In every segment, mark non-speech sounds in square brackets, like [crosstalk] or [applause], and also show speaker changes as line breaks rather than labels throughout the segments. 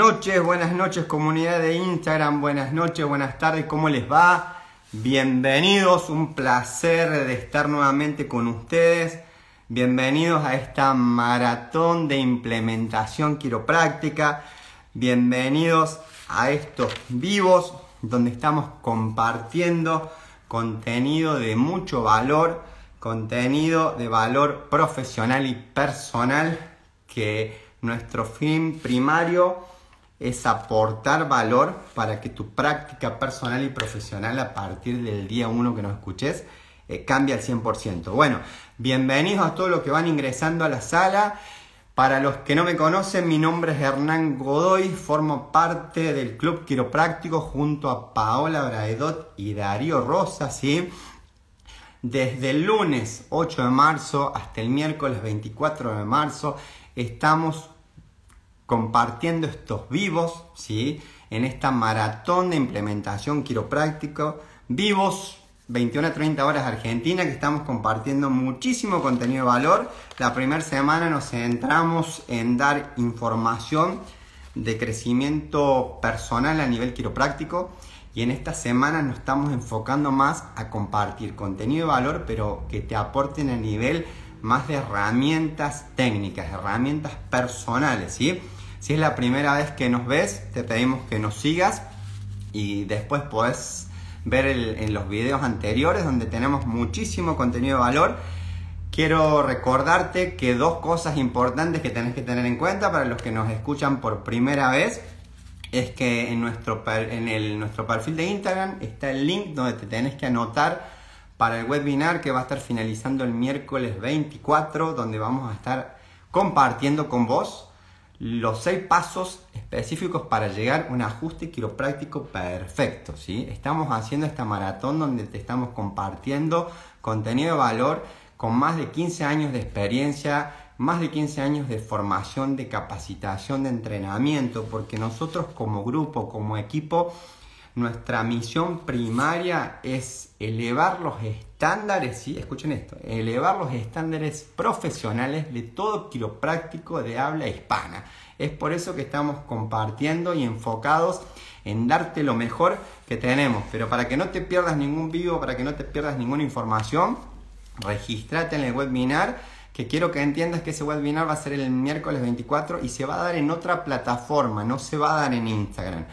noches, buenas noches comunidad de Instagram, buenas noches, buenas tardes, ¿cómo les va? Bienvenidos, un placer de estar nuevamente con ustedes. Bienvenidos a esta maratón de implementación quiropráctica. Bienvenidos a estos vivos donde estamos compartiendo contenido de mucho valor, contenido de valor profesional y personal que nuestro fin primario es aportar valor para que tu práctica personal y profesional a partir del día 1 que nos escuches eh, cambie al 100%. Bueno, bienvenidos a todos los que van ingresando a la sala. Para los que no me conocen, mi nombre es Hernán Godoy, formo parte del Club Quiropráctico junto a Paola Braedot y Darío Rosa, ¿sí? Desde el lunes 8 de marzo hasta el miércoles 24 de marzo estamos compartiendo estos vivos, ¿sí? En esta maratón de implementación quiropráctico, vivos 21 a 30 horas Argentina, que estamos compartiendo muchísimo contenido de valor. La primera semana nos centramos en dar información de crecimiento personal a nivel quiropráctico y en esta semana nos estamos enfocando más a compartir contenido de valor, pero que te aporten a nivel más de herramientas técnicas, herramientas personales, ¿sí? Si es la primera vez que nos ves, te pedimos que nos sigas y después puedes ver en los videos anteriores donde tenemos muchísimo contenido de valor. Quiero recordarte que dos cosas importantes que tenés que tener en cuenta para los que nos escuchan por primera vez es que en nuestro, en nuestro perfil de Instagram está el link donde te tenés que anotar para el webinar que va a estar finalizando el miércoles 24, donde vamos a estar compartiendo con vos los seis pasos específicos para llegar a un ajuste quiropráctico perfecto. ¿sí? Estamos haciendo esta maratón donde te estamos compartiendo contenido de valor con más de 15 años de experiencia, más de 15 años de formación, de capacitación, de entrenamiento, porque nosotros como grupo, como equipo, nuestra misión primaria es elevar los estándares, ¿sí? escuchen esto, elevar los estándares profesionales de todo quiropráctico de habla hispana. Es por eso que estamos compartiendo y enfocados en darte lo mejor que tenemos. Pero para que no te pierdas ningún vivo, para que no te pierdas ninguna información, regístrate en el webinar que quiero que entiendas que ese webinar va a ser el miércoles 24 y se va a dar en otra plataforma, no se va a dar en Instagram.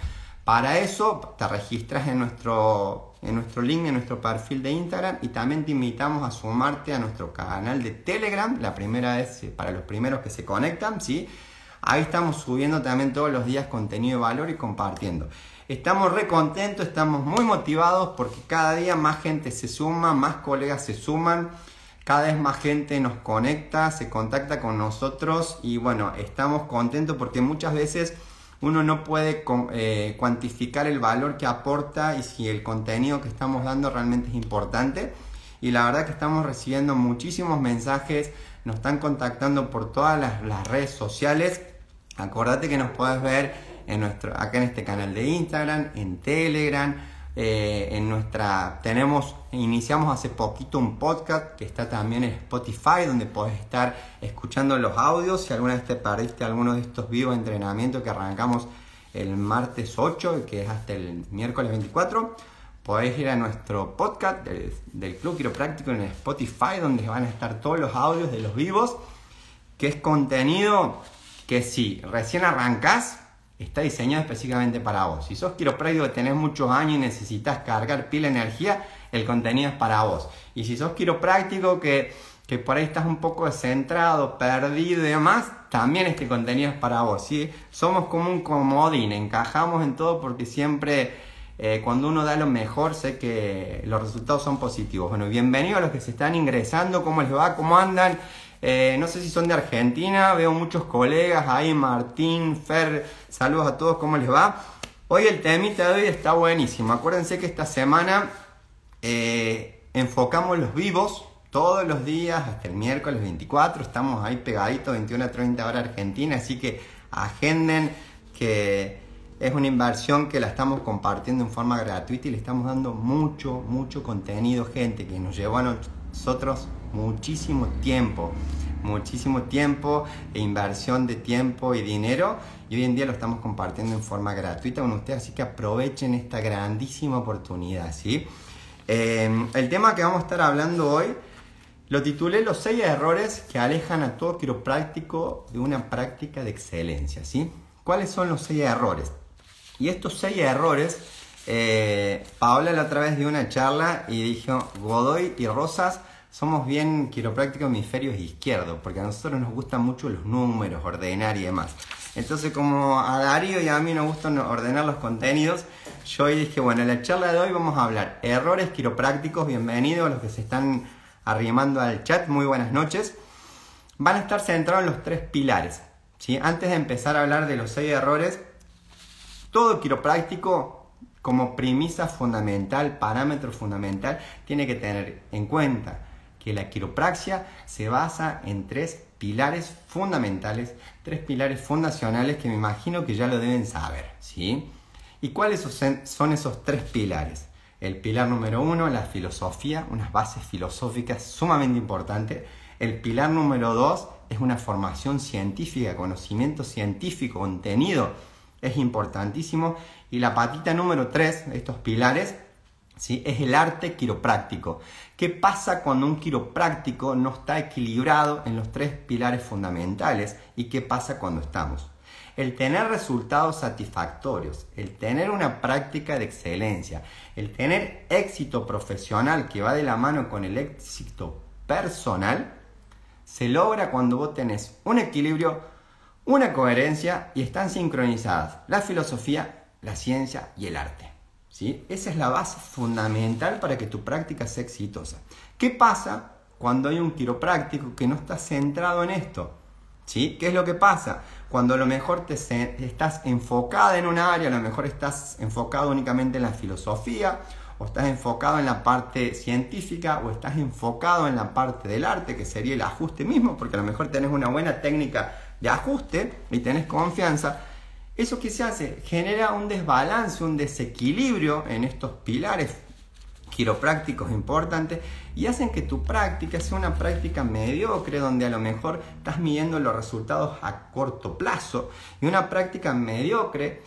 Para eso te registras en nuestro, en nuestro link, en nuestro perfil de Instagram y también te invitamos a sumarte a nuestro canal de Telegram, la primera vez eh, para los primeros que se conectan, ¿sí? Ahí estamos subiendo también todos los días contenido de valor y compartiendo. Estamos re contentos, estamos muy motivados porque cada día más gente se suma, más colegas se suman, cada vez más gente nos conecta, se contacta con nosotros y bueno, estamos contentos porque muchas veces uno no puede eh, cuantificar el valor que aporta y si el contenido que estamos dando realmente es importante. Y la verdad que estamos recibiendo muchísimos mensajes, nos están contactando por todas las, redes sociales. Acordate que nos puedes ver en nuestro, acá en este canal de Instagram, en Telegram, eh, en nuestra, tenemos, iniciamos hace poquito un podcast que está también en Spotify, donde podés estar escuchando los audios. Si alguna vez te perdiste alguno de estos vivos entrenamientos que arrancamos el martes 8, que es hasta el miércoles 24, podés ir a nuestro podcast del, del Club Quiropráctico en Spotify, donde van a estar todos los audios de los vivos, que es contenido que si recién arrancás, está diseñado específicamente para vos. Si sos quiropráctico que tenés muchos años y necesitas cargar pila energía, el contenido es para vos. Y si sos quiropráctico que, que por ahí estás un poco descentrado, perdido y demás, también este contenido es para vos. ¿sí? Somos como un comodín, encajamos en todo porque siempre eh, cuando uno da lo mejor sé que los resultados son positivos. Bueno, bienvenidos a los que se están ingresando, ¿cómo les va? ¿Cómo andan? Eh, no sé si son de Argentina, veo muchos colegas ahí, Martín, Fer, saludos a todos, ¿cómo les va? Hoy el temita de hoy está buenísimo. Acuérdense que esta semana eh, enfocamos los vivos todos los días hasta el miércoles 24. Estamos ahí pegaditos, 21 a 30 horas Argentina, así que agenden que es una inversión que la estamos compartiendo en forma gratuita y le estamos dando mucho, mucho contenido, gente, que nos llevó a nosotros muchísimo tiempo muchísimo tiempo e inversión de tiempo y dinero y hoy en día lo estamos compartiendo en forma gratuita con ustedes, así que aprovechen esta grandísima oportunidad, ¿sí? Eh, el tema que vamos a estar hablando hoy lo titulé Los seis errores que alejan a todo quiropráctico de una práctica de excelencia, ¿sí? ¿Cuáles son los seis errores? Y estos seis errores, eh, Paola la otra vez dio una charla y dijo, Godoy y Rosas somos bien quiroprácticos hemisferios izquierdos, porque a nosotros nos gustan mucho los números, ordenar y demás. Entonces, como a Darío y a mí nos gustan ordenar los contenidos, yo dije, bueno, en la charla de hoy vamos a hablar errores quiroprácticos, bienvenidos a los que se están arrimando al chat, muy buenas noches. Van a estar centrados en los tres pilares. ¿sí? Antes de empezar a hablar de los seis errores, todo quiropráctico como premisa fundamental, parámetro fundamental, tiene que tener en cuenta que la quiropraxia se basa en tres pilares fundamentales, tres pilares fundacionales que me imagino que ya lo deben saber. ¿sí? ¿Y cuáles son esos tres pilares? El pilar número uno, la filosofía, unas bases filosóficas sumamente importantes. El pilar número dos es una formación científica, conocimiento científico, contenido, es importantísimo. Y la patita número tres, estos pilares, es el arte quiropráctico. ¿Qué pasa cuando un quiropráctico no está equilibrado en los tres pilares fundamentales? ¿Y qué pasa cuando estamos? el tener resultados satisfactorios, el tener una práctica de excelencia, el tener éxito profesional que va de la mano con el éxito personal, se logra cuando vos tenés un equilibrio, una coherencia y están sincronizadas la filosofía, la ciencia y el arte. ¿Sí? Esa es la base fundamental para que tu práctica sea exitosa. ¿Qué pasa cuando hay un quiropráctico que no está centrado en esto? ¿Sí? ¿Qué es lo que pasa? Cuando a lo mejor te estás enfocada en un área, a lo mejor estás enfocado únicamente en la filosofía, o estás enfocado en la parte científica, o estás enfocado en la parte del arte, que sería el ajuste mismo, porque a lo mejor tenés una buena técnica de ajuste y tenés confianza. ¿Eso que se hace? Genera un desbalance, un desequilibrio en estos pilares quiroprácticos importantes y hacen que tu práctica sea una práctica mediocre donde a lo mejor estás midiendo los resultados a corto plazo y una práctica mediocre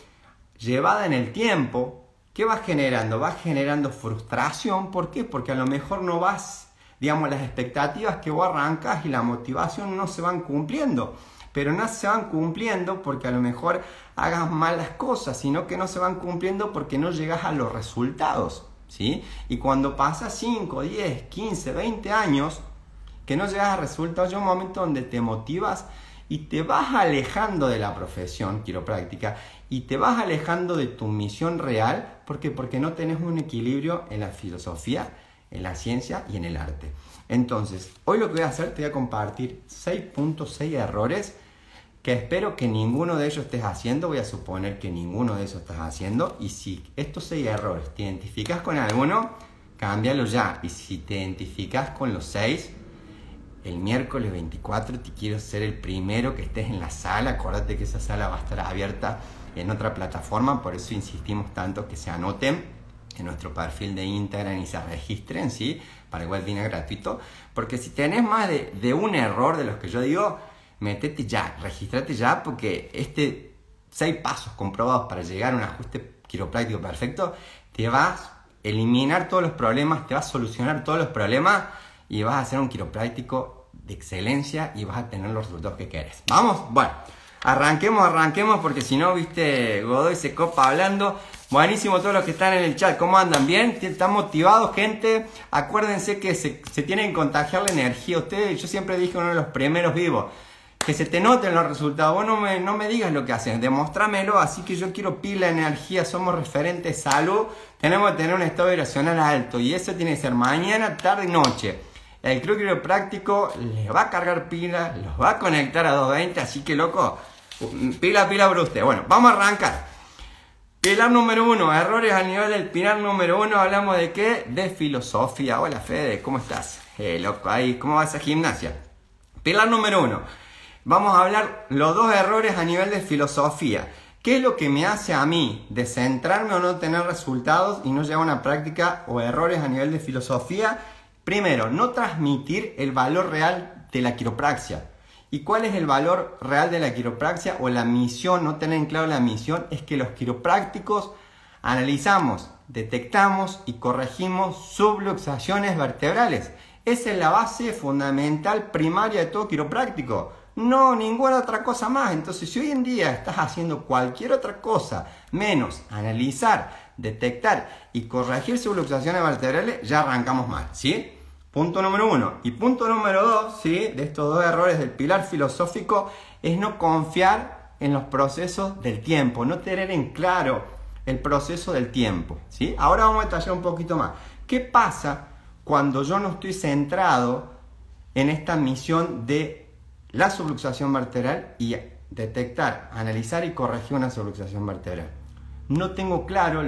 llevada en el tiempo, ¿qué vas generando? Vas generando frustración, ¿por qué? Porque a lo mejor no vas, digamos, las expectativas que vos arrancas y la motivación no se van cumpliendo pero no se van cumpliendo porque a lo mejor hagas malas cosas, sino que no se van cumpliendo porque no llegas a los resultados. Y cuando pasa 5, 10, 15, 20 años que no llegas a resultados, llega un momento donde te motivas y te vas alejando de la profesión quiropráctica y te vas alejando de tu misión real. ¿Por qué? Porque no tenés un equilibrio en la filosofía, en la ciencia y en el arte. Entonces, hoy lo que voy a hacer, te voy a compartir 6.6 errores que espero que ninguno de ellos estés haciendo, voy a suponer que ninguno de esos estás haciendo, y si estos seis errores te identificas con alguno, cámbialo ya, y si te identificas con los seis, el miércoles 24 te quiero ser el primero que estés en la sala, acuérdate que esa sala va a estar abierta en otra plataforma, por eso insistimos tanto que se anoten en nuestro perfil de Instagram y se registren, ¿sí? Para igual webinar gratuito, porque si tenés más de, de un error de los que yo digo, metete ya, registrate ya, porque este seis pasos comprobados para llegar a un ajuste quiropráctico perfecto, te vas a eliminar todos los problemas, te vas a solucionar todos los problemas y vas a hacer un quiropráctico de excelencia y vas a tener los resultados que quieres. ¿Vamos? Bueno, arranquemos, arranquemos, porque si no, viste, Godoy se copa hablando. Buenísimo todos los que están en el chat, ¿cómo andan? ¿Bien? ¿Están motivados, gente? Acuérdense que se, se tienen que contagiar la energía. Ustedes, yo siempre dije uno de los primeros vivos que se te noten los resultados. Vos no me, no me digas lo que haces, demostrámelo. Así que yo quiero pila energía, somos referentes salud. Tenemos que tener un estado vibracional alto y eso tiene que ser mañana, tarde y noche. El club práctico les va a cargar pila, los va a conectar a 220, así que loco, pila, pila para usted. Bueno, vamos a arrancar. Pilar número uno, errores a nivel del pilar número uno, hablamos de qué? De filosofía. Hola Fede, ¿cómo estás? Eh, loco, ¿cómo vas a gimnasia? Pilar número uno, Vamos a hablar los dos errores a nivel de filosofía. ¿Qué es lo que me hace a mí de centrarme o no tener resultados y no llegar a una práctica o errores a nivel de filosofía? Primero, no transmitir el valor real de la quiropraxia. ¿Y cuál es el valor real de la quiropraxia o la misión? No tener en claro la misión es que los quiroprácticos analizamos, detectamos y corregimos subluxaciones vertebrales. Esa es la base fundamental primaria de todo quiropráctico. No, ninguna otra cosa más. Entonces, si hoy en día estás haciendo cualquier otra cosa menos analizar, detectar y corregir subluxaciones vertebrales, ya arrancamos mal, ¿sí? Punto número uno. Y punto número dos, ¿sí? De estos dos errores del pilar filosófico, es no confiar en los procesos del tiempo, no tener en claro el proceso del tiempo, ¿sí? Ahora vamos a detallar un poquito más. ¿Qué pasa cuando yo no estoy centrado en esta misión de la subluxación vertebral y detectar, analizar y corregir una subluxación vertebral? No tengo claro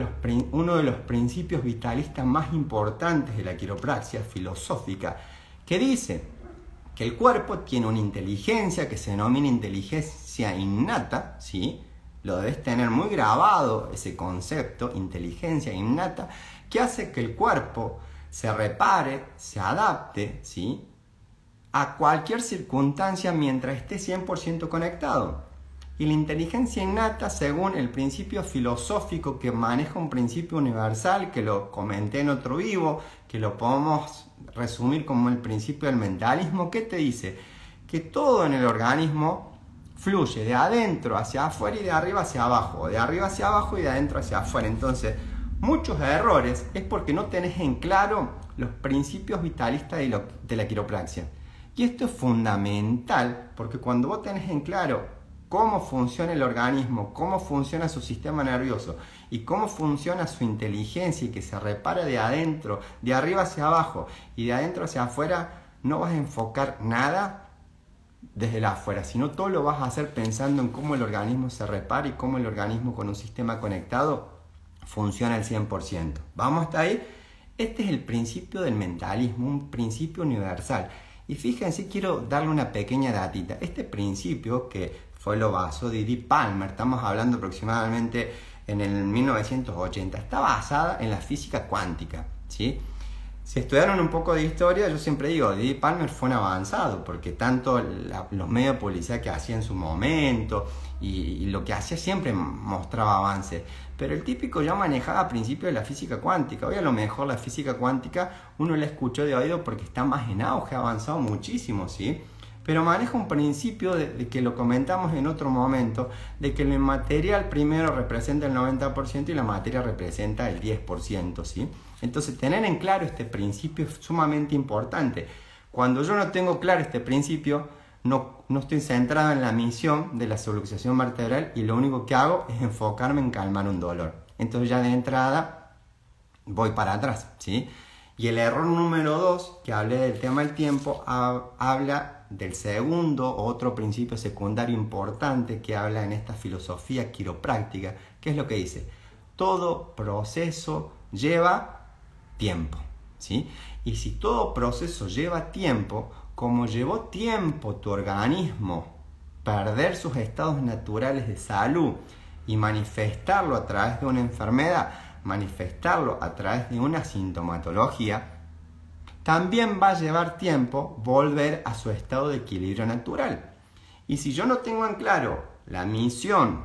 uno de los principios vitalistas más importantes de la quiropraxia filosófica, que dice que el cuerpo tiene una inteligencia que se denomina inteligencia innata, ¿sí? Lo debes tener muy grabado ese concepto, inteligencia innata, que hace que el cuerpo se repare, se adapte, ¿sí? A cualquier circunstancia mientras esté 100% conectado. Y la inteligencia innata, según el principio filosófico que maneja un principio universal, que lo comenté en otro vivo, que lo podemos resumir como el principio del mentalismo, ¿qué te dice? Que todo en el organismo fluye de adentro hacia afuera y de arriba hacia abajo, de arriba hacia abajo y de adentro hacia afuera. Entonces, muchos errores es porque no tenés en claro los principios vitalistas de, de la quiropraxia. Y esto es fundamental porque cuando vos tenés en claro cómo funciona el organismo, cómo funciona su sistema nervioso y cómo funciona su inteligencia y que se repara de adentro, de arriba hacia abajo y de adentro hacia afuera, no vas a enfocar nada desde la afuera, sino todo lo vas a hacer pensando en cómo el organismo se repara y cómo el organismo con un sistema conectado funciona al 100%. ¿Vamos hasta ahí? Este es el principio del mentalismo, un principio universal. Y fíjense, quiero darle una pequeña datita. Este principio que fue lo basó Didi Palmer, estamos hablando aproximadamente en el 1980, está basada en la física cuántica, ¿sí? Si estudiaron un poco de historia, yo siempre digo, Didi Palmer fue un avanzado, porque tanto los medios de publicidad que hacía en su momento y, lo que hacía siempre mostraba avances. Pero el típico ya manejaba principios de la física cuántica. Hoy a lo mejor la física cuántica uno la escuchó de oído porque está más en auge, ha avanzado muchísimo, ¿sí? Pero maneja un principio de, que lo comentamos en otro momento, de que el material primero representa el 90% y la materia representa el 10%, ¿sí? Entonces, tener en claro este principio es sumamente importante. Cuando yo no tengo claro este principio, no, no estoy centrado en la misión de la solución vertebral y lo único que hago es enfocarme en calmar un dolor. Entonces ya de entrada voy para atrás, ¿sí? Y el error número dos, que hablé del tema del tiempo, habla del segundo, otro principio secundario importante que habla en esta filosofía quiropráctica, que es lo que dice, todo proceso lleva tiempo. ¿sí? Y si todo proceso lleva tiempo, como llevó tiempo tu organismo perder sus estados naturales de salud y manifestarlo a través de una enfermedad, manifestarlo a través de una sintomatología, también va a llevar tiempo volver a su estado de equilibrio natural. Y si yo no tengo en claro la misión,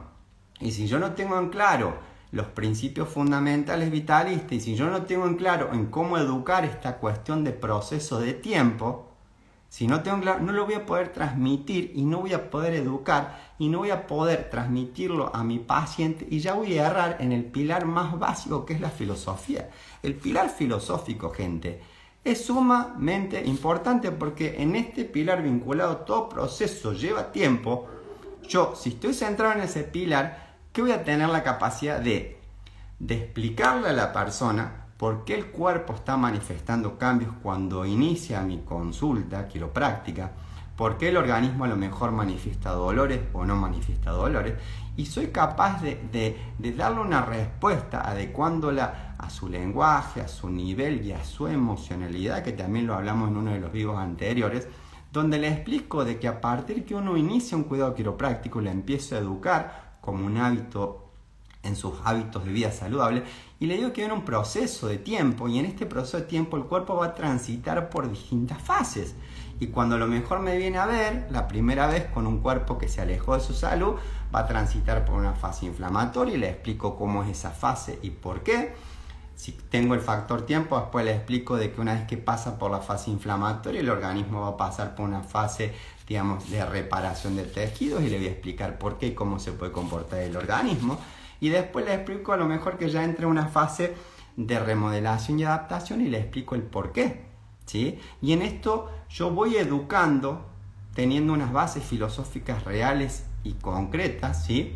y si yo no tengo en claro los principios fundamentales vitalistas, y si yo no tengo en claro en cómo educar esta cuestión de proceso de tiempo, si no tengo claro, no lo voy a poder transmitir y no voy a poder educar y no voy a poder transmitirlo a mi paciente y ya voy a errar en el pilar más básico que es la filosofía. El pilar filosófico, gente, es sumamente importante porque en este pilar vinculado todo proceso lleva tiempo. Yo, si estoy centrado en ese pilar, ¿qué voy a tener la capacidad de, de explicarle a la persona por qué el cuerpo está manifestando cambios cuando inicia mi consulta quiropráctica? ¿Por qué el organismo a lo mejor manifiesta dolores o no manifiesta dolores? Y soy capaz de, de darle una respuesta adecuándola a su lenguaje, a su nivel y a su emocionalidad, que también lo hablamos en uno de los vivos anteriores, donde le explico de que a partir que uno inicia un cuidado quiropráctico, le empiezo a educar como un hábito en sus hábitos de vida saludable y le digo que viene un proceso de tiempo y en este proceso de tiempo el cuerpo va a transitar por distintas fases Y cuando lo mejor me viene a ver, la primera vez con un cuerpo que se alejó de su salud, va a transitar por una fase inflamatoria y le explico cómo es esa fase y por qué. Si tengo el factor tiempo, después le explico de que una vez que pasa por la fase inflamatoria, el organismo va a pasar por una fase, digamos, de reparación de tejidos y le voy a explicar por qué y cómo se puede comportar el organismo. Y después le explico a lo mejor que ya entre una fase de remodelación y adaptación y le explico el por qué. ¿sí? Y en esto yo voy educando teniendo unas bases filosóficas reales y concretas, ¿sí?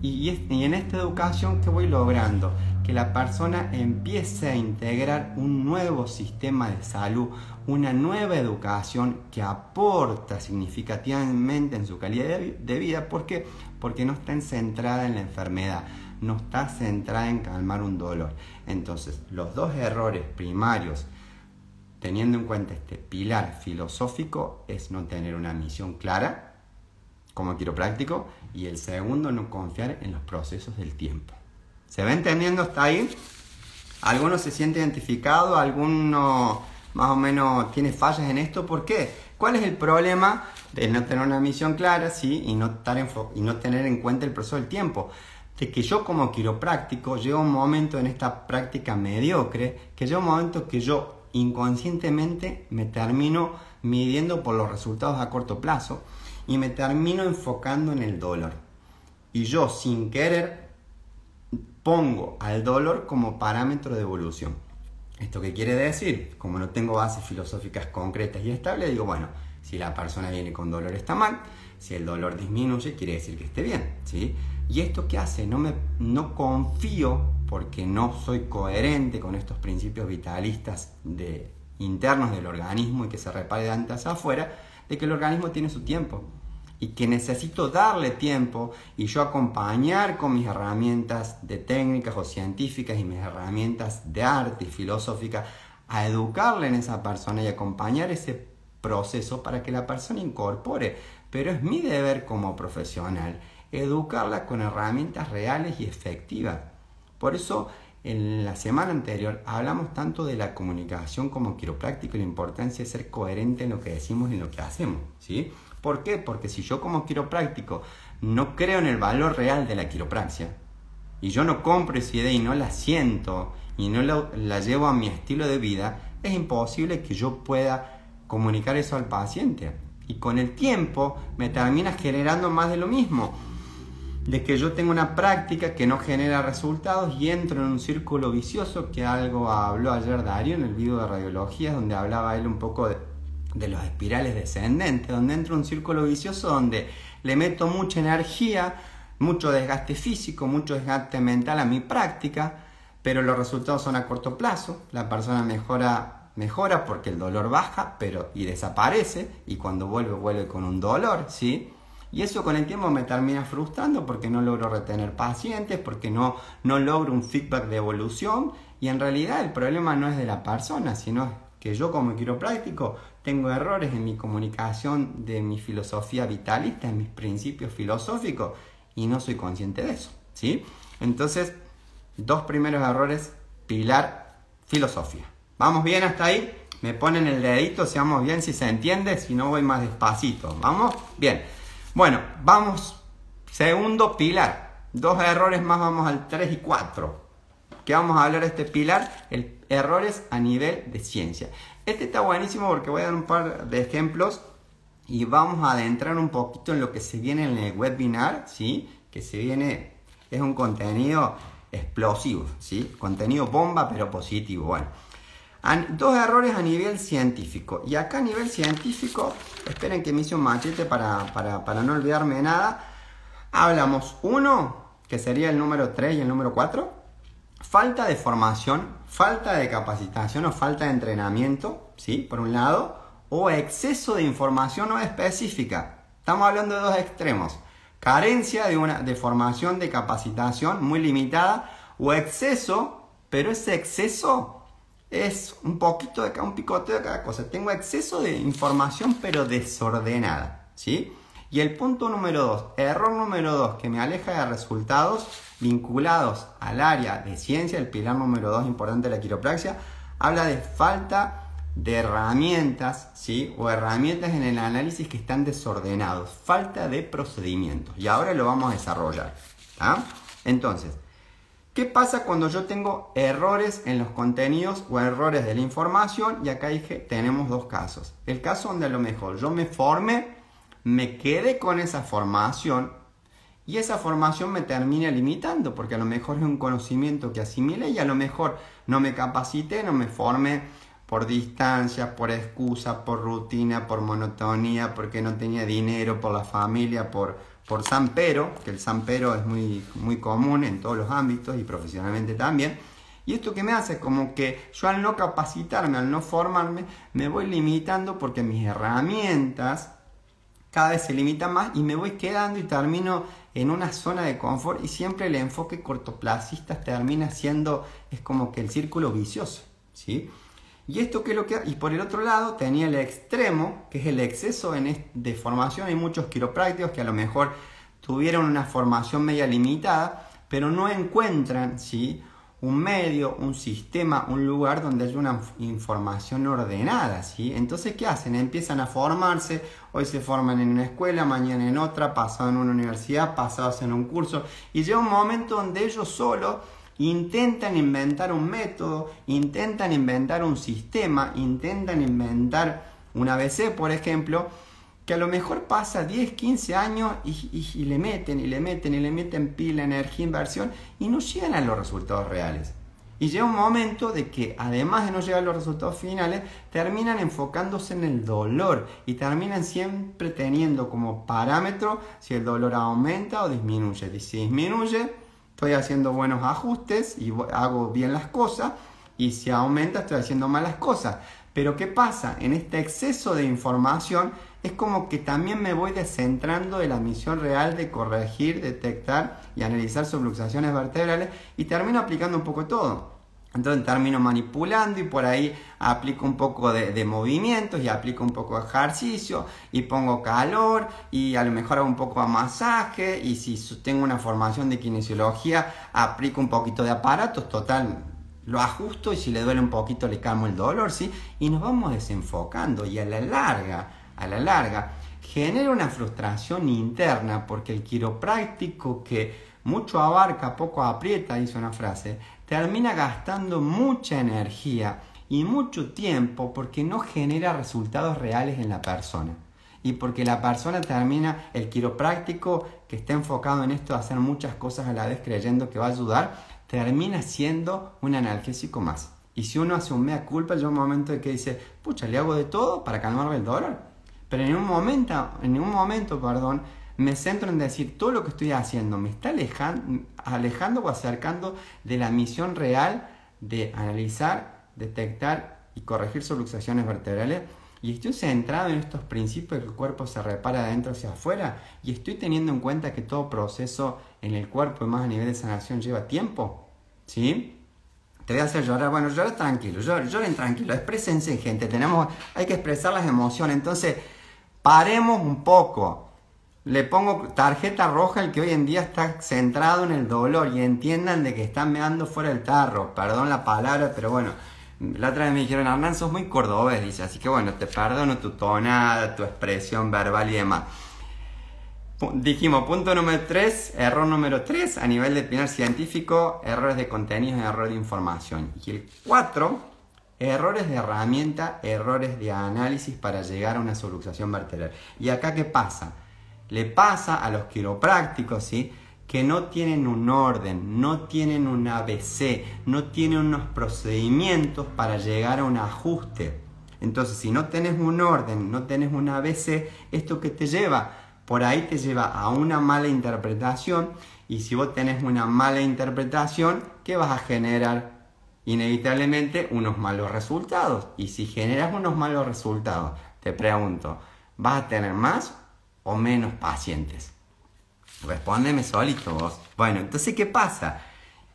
Y, y, en esta educación que voy logrando, que la persona empiece a integrar un nuevo sistema de salud, una nueva educación que aporta significativamente en su calidad de vida. ¿Por qué? Porque no está centrada en la enfermedad, no está centrada en calmar un dolor. Entonces, los dos errores primarios, teniendo en cuenta este pilar filosófico, es no tener una misión clara como quiropráctico y el segundo, no confiar en los procesos del tiempo. ¿Se va entendiendo hasta ahí? Algunos se siente identificado, alguno más o menos tiene fallas en esto. ¿Por qué? ¿Cuál es el problema de no tener una misión clara sí, y, no y no tener en cuenta el proceso del tiempo? de que yo como quiropráctico llega un momento en esta práctica mediocre, que llega un momento que yo inconscientemente me termino midiendo por los resultados a corto plazo y me termino enfocando en el dolor. Y yo sin querer pongo al dolor como parámetro de evolución. ¿Esto qué quiere decir? Como no tengo bases filosóficas concretas y estables, digo, bueno, si la persona viene con dolor está mal, si el dolor disminuye quiere decir que esté bien, ¿sí? ¿Y esto qué hace? No, me, no confío, porque no soy coherente con estos principios vitalistas de, internos del organismo y que se repare de antes afuera, de que el organismo tiene su tiempo y que necesito darle tiempo y yo acompañar con mis herramientas de técnicas o científicas y mis herramientas de arte y filosófica a educarle en esa persona y acompañar ese proceso para que la persona incorpore. Pero es mi deber como profesional educarla con herramientas reales y efectivas. Por eso, en la semana anterior hablamos tanto de la comunicación como quiropráctico y la importancia de ser coherente en lo que decimos y en lo que hacemos. ¿sí? ¿Por qué? Porque si yo como quiropráctico no creo en el valor real de la quiropraxia y yo no compro esa idea y no la siento y no la, la llevo a mi estilo de vida, es imposible que yo pueda comunicar eso al paciente. Y con el tiempo me termina generando más de lo mismo de que yo tengo una práctica que no genera resultados y entro en un círculo vicioso que algo habló ayer Darío en el video de radiología donde hablaba él un poco de, de los espirales descendentes, donde entro en un círculo vicioso donde le meto mucha energía, mucho desgaste físico, mucho desgaste mental a mi práctica, pero los resultados son a corto plazo, la persona mejora mejora porque el dolor baja, pero y desaparece y cuando vuelve vuelve con un dolor, ¿sí? Y eso con el tiempo me termina frustrando porque no logro retener pacientes, porque no, no logro un feedback de evolución. Y en realidad el problema no es de la persona, sino que yo como quiropráctico tengo errores en mi comunicación de mi filosofía vitalista, en mis principios filosóficos, y no soy consciente de eso. ¿sí? Entonces, dos primeros errores, pilar, filosofía. ¿Vamos bien hasta ahí? Me ponen el dedito, seamos bien si se entiende, si no voy más despacito. ¿Vamos? Bien. Bueno, vamos. Segundo pilar. Dos errores más, vamos al 3 y 4. ¿Qué vamos a hablar de este pilar? El, errores a nivel de ciencia. Este está buenísimo porque voy a dar un par de ejemplos y vamos a adentrar un poquito en lo que se viene en el webinar, ¿sí? Que se viene, es un contenido explosivo, ¿sí? Contenido bomba pero positivo. Bueno, dos errores a nivel científico. Y acá a nivel científico, esperen que me hice un machete para, para, no olvidarme de nada. Hablamos uno, que sería el número 3 y el número 4. Falta de formación, falta de capacitación o falta de entrenamiento, ¿sí? Por un lado. O exceso de información no específica. Estamos hablando de dos extremos. Carencia de, una, de formación, de capacitación muy limitada. O exceso, pero ese exceso es un poquito de cada, un picoteo de cada cosa. Tengo exceso de información pero desordenada, ¿sí? Y el punto número dos, error número dos, que me aleja de resultados vinculados al área de ciencia, el pilar número dos importante de la quiropraxia, habla de falta de herramientas, ¿sí? O herramientas en el análisis que están desordenados, falta de procedimientos. Y ahora lo vamos a desarrollar. Entonces, ¿qué pasa cuando yo tengo errores en los contenidos o errores de la información? Y acá dije, tenemos dos casos. El caso donde a lo mejor yo me forme, me quede con esa formación y esa formación me termina limitando, porque a lo mejor es un conocimiento que asimile y a lo mejor no me capacite, no me forme por distancia, por excusa, por rutina, por monotonía, porque no tenía dinero, por la familia, por, por Pero, que el Pero es muy, muy común en todos los ámbitos y profesionalmente también. Y esto que me hace como que yo al no capacitarme, al no formarme, me voy limitando porque mis herramientas cada vez se limitan más y me voy quedando y termino en una zona de confort y siempre el enfoque cortoplacista termina siendo, es como que el círculo vicioso, ¿sí? Y esto que lo que y por el otro lado tenía el extremo, que es el exceso de formación. Hay muchos quiroprácticos que a lo mejor tuvieron una formación media limitada, pero no encuentran, ¿sí? Un medio, un sistema, un lugar donde haya una información ordenada, ¿sí? Entonces, ¿qué hacen? Empiezan a formarse, hoy se forman en una escuela, mañana en otra, pasado en una universidad, pasados en un curso, y llega un momento donde ellos solo intentan inventar un método, intentan inventar un sistema, intentan inventar un ABC, por ejemplo, que a lo mejor pasa 10, 15 años y, le meten y le meten y le meten pila, energía, inversión y no llegan a los resultados reales. Y llega un momento de que además de no llegar a los resultados finales, terminan enfocándose en el dolor y terminan siempre teniendo como parámetro si el dolor aumenta o disminuye. Si disminuye, estoy haciendo buenos ajustes y hago bien las cosas y si aumenta estoy haciendo malas cosas. Pero ¿qué pasa? En este exceso de información es como que también me voy descentrando de la misión real de corregir, detectar y analizar subluxaciones vertebrales y termino aplicando un poco todo. Entonces termino manipulando y por ahí aplico un poco de, movimientos y aplico un poco de ejercicio y pongo calor y a lo mejor hago un poco de masaje y si tengo una formación de kinesiología aplico un poquito de aparatos, total, lo ajusto y si le duele un poquito le calmo el dolor, ¿sí? Y nos vamos desenfocando y a la larga, a la larga, genera una frustración interna porque el quiropráctico que mucho abarca, poco aprieta, dice una frase, termina gastando mucha energía y mucho tiempo porque no genera resultados reales en la persona. Y porque la persona termina, el quiropráctico que está enfocado en esto, hacer muchas cosas a la vez creyendo que va a ayudar, termina siendo un analgésico más. Y si uno hace un mea culpa, llega un momento de que dice, pucha, le hago de todo para calmarme el dolor. Pero en un momento, en un momento, perdón, me centro en decir todo lo que estoy haciendo me está alejando, alejando o acercando de la misión real de analizar, detectar y corregir subluxaciones vertebrales. Y estoy centrado en estos principios que el cuerpo se repara de adentro hacia afuera. Y estoy teniendo en cuenta que todo proceso en el cuerpo y más a nivel de sanación lleva tiempo. ¿Sí? Te voy a hacer llorar. Bueno, lloren tranquilo, lloren, tranquilo. Exprésense, gente. Tenemos, hay que expresar las emociones. Entonces, paremos un poco. Le pongo tarjeta roja el que hoy en día está centrado en el dolor y entiendan de que están meando fuera el tarro. Perdón la palabra, pero bueno. La otra vez me dijeron, Hernán, sos muy cordobés, dice. Así que bueno, te perdono tu tonada, tu expresión verbal y demás. Dijimos, punto número 3, error número 3, a nivel de primer científico, errores de contenido y error de información. Y el 4, errores de herramienta, errores de análisis para llegar a una subluxación vertebral. ¿Y acá qué pasa? Le pasa a los quiroprácticos, ¿sí? que no tienen un orden, no tienen un ABC, no tienen unos procedimientos para llegar a un ajuste. Entonces, si no tenés un orden, no tenés un ABC, ¿esto que te lleva? Por ahí te lleva a una mala interpretación y si vos tenés una mala interpretación, ¿qué vas a generar? Inevitablemente unos malos resultados. Y si generas unos malos resultados, te pregunto, ¿vas a tener más o menos pacientes? Respóndeme solito vos. Bueno, entonces, ¿qué pasa?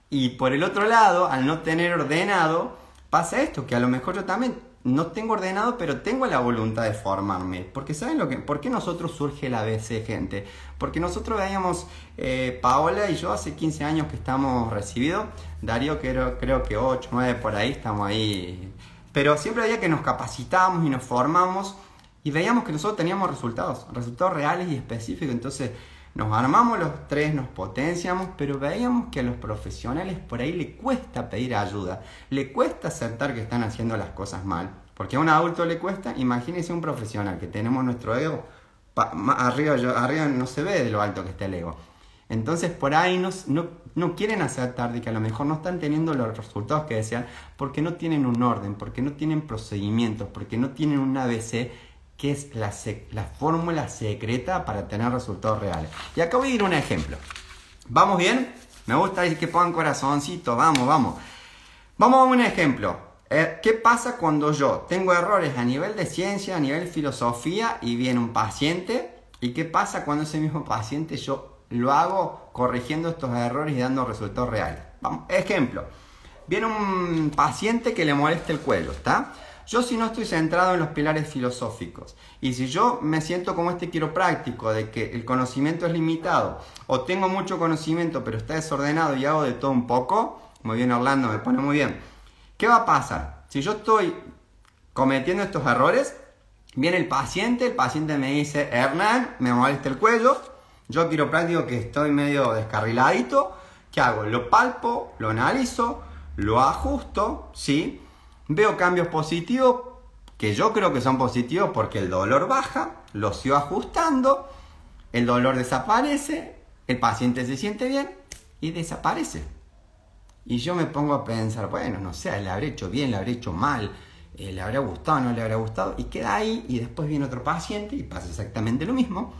Y por el otro lado, al no tener ordenado, pasa esto, que a lo mejor yo también no tengo ordenado, pero tengo la voluntad de formarme. Porque ¿saben lo que? ¿Por qué nosotros surge la BC, gente? Porque nosotros veíamos, eh, Paola y yo hace 15 años que estamos recibidos, Darío creo, creo que 8, 9 por ahí, estamos ahí Pero siempre había que nos capacitábamos y nos formamos y veíamos que nosotros teníamos resultados, resultados reales y específicos. Entonces nos armamos los tres, nos potenciamos, pero veíamos que a los profesionales por ahí le cuesta pedir ayuda, le cuesta aceptar que están haciendo las cosas mal. Porque a un adulto le cuesta, imagínense un profesional que tenemos nuestro ego, arriba, arriba no se ve de lo alto que está el ego. Entonces por ahí no, no, quieren aceptar de que a lo mejor no están teniendo los resultados que desean porque no tienen un orden, porque no tienen procedimientos, porque no tienen un ABC que es la, la fórmula secreta para tener resultados reales. Y acá voy a ir un ejemplo. ¿Vamos bien? Me gusta que pongan corazoncito, vamos, vamos. Vamos a un ejemplo. Eh, ¿Qué pasa cuando yo tengo errores a nivel de ciencia, a nivel filosofía y viene un paciente? ¿Y qué pasa cuando ese mismo paciente yo lo hago corrigiendo estos errores y dando resultados reales. Vamos, ejemplo, viene un paciente que le molesta el cuello, ¿está? Yo si no estoy centrado en los pilares filosóficos y si yo me siento como este quiropráctico de que el conocimiento es limitado o tengo mucho conocimiento pero está desordenado y hago de todo un poco, muy bien Orlando, me pone muy bien, ¿qué va a pasar? Si yo estoy cometiendo estos errores, viene el paciente, el paciente me dice, Hernán, me molesta el cuello, yo quiropráctico que estoy medio descarriladito, ¿qué hago? Lo palpo, lo analizo, lo ajusto, ¿sí? Veo cambios positivos, que yo creo que son positivos porque el dolor baja, lo sigo ajustando, el dolor desaparece, el paciente se siente bien y desaparece. Y yo me pongo a pensar, bueno, no sé, le habré hecho bien, le habré hecho mal, eh, le habrá gustado, no le habrá gustado, y queda ahí y después viene otro paciente y pasa exactamente lo mismo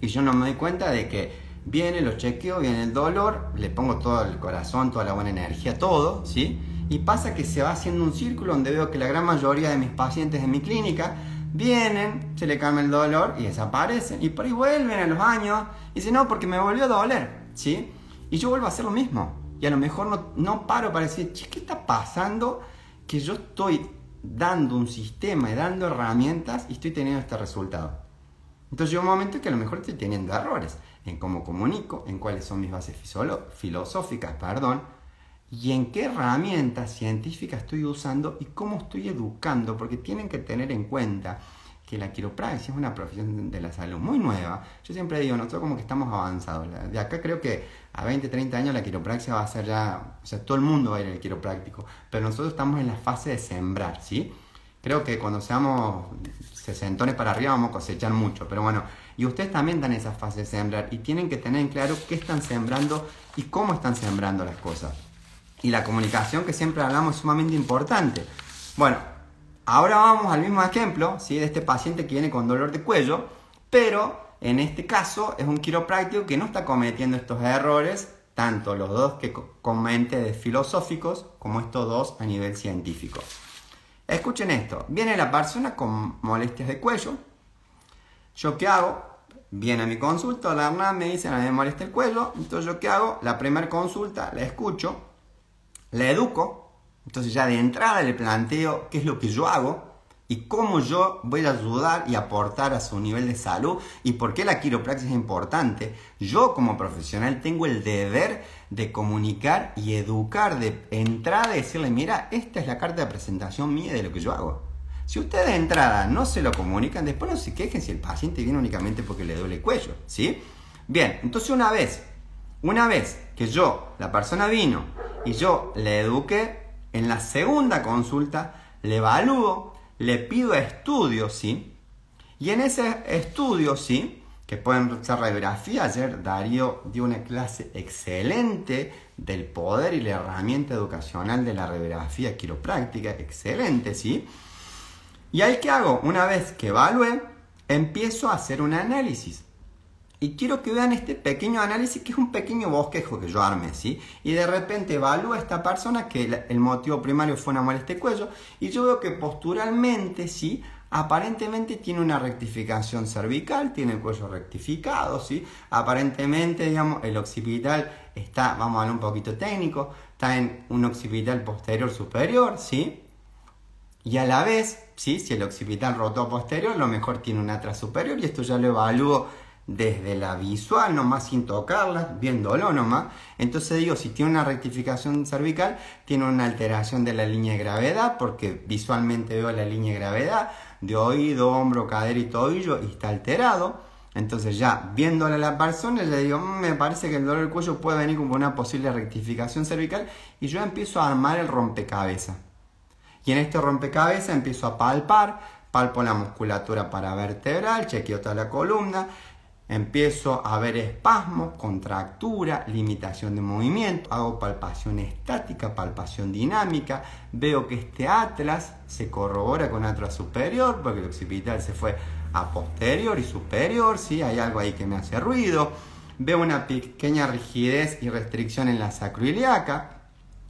y yo no me doy cuenta de que viene, lo chequeo, viene el dolor, le pongo todo el corazón, toda la buena energía, todo, ¿sí? Y pasa que se va haciendo un círculo donde veo que la gran mayoría de mis pacientes de mi clínica vienen, se le calma el dolor y desaparecen. Y por ahí vuelven a los años y dicen, no, porque me volvió a doler, ¿sí? Y yo vuelvo a hacer lo mismo. Y a lo mejor no, no paro para decir, ¿qué está pasando? Que yo estoy dando un sistema y dando herramientas y estoy teniendo este resultado. Entonces llega un momento que a lo mejor estoy teniendo errores en cómo comunico, en cuáles son mis bases filosóficas, perdón, y en qué herramientas científicas estoy usando y cómo estoy educando, porque tienen que tener en cuenta que la quiropraxia es una profesión de la salud muy nueva. Yo siempre digo, nosotros como que estamos avanzados. De acá creo que a 20, 30 años la quiropraxia va a ser ya, o sea, todo el mundo va a ir al quiropráctico, pero nosotros estamos en la fase de sembrar, ¿sí? Creo que cuando seamos sesentones para arriba vamos a cosechar mucho, pero bueno, y ustedes también dan esa fase de sembrar y tienen que tener en claro qué están sembrando y cómo están sembrando las cosas. Y la comunicación que siempre hablamos es sumamente importante. Bueno, ahora vamos al mismo ejemplo, ¿sí? De este paciente que viene con dolor de cuello, pero en este caso es un quiropráctico que no está cometiendo estos errores, tanto los dos que comente de filosóficos como estos dos a nivel científico. Escuchen esto, viene la persona con molestias de cuello. ¿Yo qué hago? Viene a mi consulta, la me dice, a mí me molesta el cuello. Entonces, ¿yo qué hago? La primera consulta la escucho, la educo. Entonces, ya de entrada le planteo qué es lo que yo hago y cómo yo voy a ayudar y aportar a su nivel de salud y por qué la quiropraxia es importante. Yo como profesional tengo el deber de comunicar y educar de entrada y decirle, mira, esta es la carta de presentación mía de lo que yo hago. Si ustedes de entrada no se lo comunican, después no se quejen si el paciente viene únicamente porque le duele el cuello, ¿sí? Bien, entonces una vez, una vez que yo, la persona vino y yo le eduqué, en la segunda consulta le evalúo, le pido estudios, ¿sí? Y en ese estudio, ¿sí? Que pueden ser radiografía. Ayer Darío dio una clase excelente del poder y la herramienta educacional de la radiografía quiropráctica. Excelente, ¿sí? Y ahí que hago, una vez que evalué, empiezo a hacer un análisis. Y quiero que vean este pequeño análisis que es un pequeño bosquejo que yo armé, ¿sí? Y de repente evalúo a esta persona que el motivo primario fue una molestia de cuello y yo veo que posturalmente, ¿sí? Aparentemente tiene una rectificación cervical, tiene el cuello rectificado, ¿sí? Aparentemente, digamos, el occipital está, vamos a hablar un poquito técnico, está en un occipital posterior superior, ¿sí? Y a la vez, ¿sí? Si el occipital roto posterior, lo mejor tiene un atrás superior y esto ya lo evalúo desde la visual nomás sin tocarla, viéndolo nomás. Entonces digo, si tiene una rectificación cervical, tiene una alteración de la línea de gravedad, porque visualmente veo la línea de gravedad de oído, hombro, cadera y tobillo y está alterado. Entonces ya viéndole a la persona, le digo, mm, me parece que el dolor del cuello puede venir con una posible rectificación cervical y yo empiezo a armar el rompecabezas. Y en este rompecabezas empiezo a palpar, palpo la musculatura paravertebral, chequeo toda la columna, Empiezo a ver espasmos, contractura, limitación de movimiento, hago palpación estática, palpación dinámica, veo que este atlas se corrobora con atlas superior porque el occipital se fue a posterior y superior, ¿sí? hay algo ahí que me hace ruido, veo una pequeña rigidez y restricción en la sacroiliaca,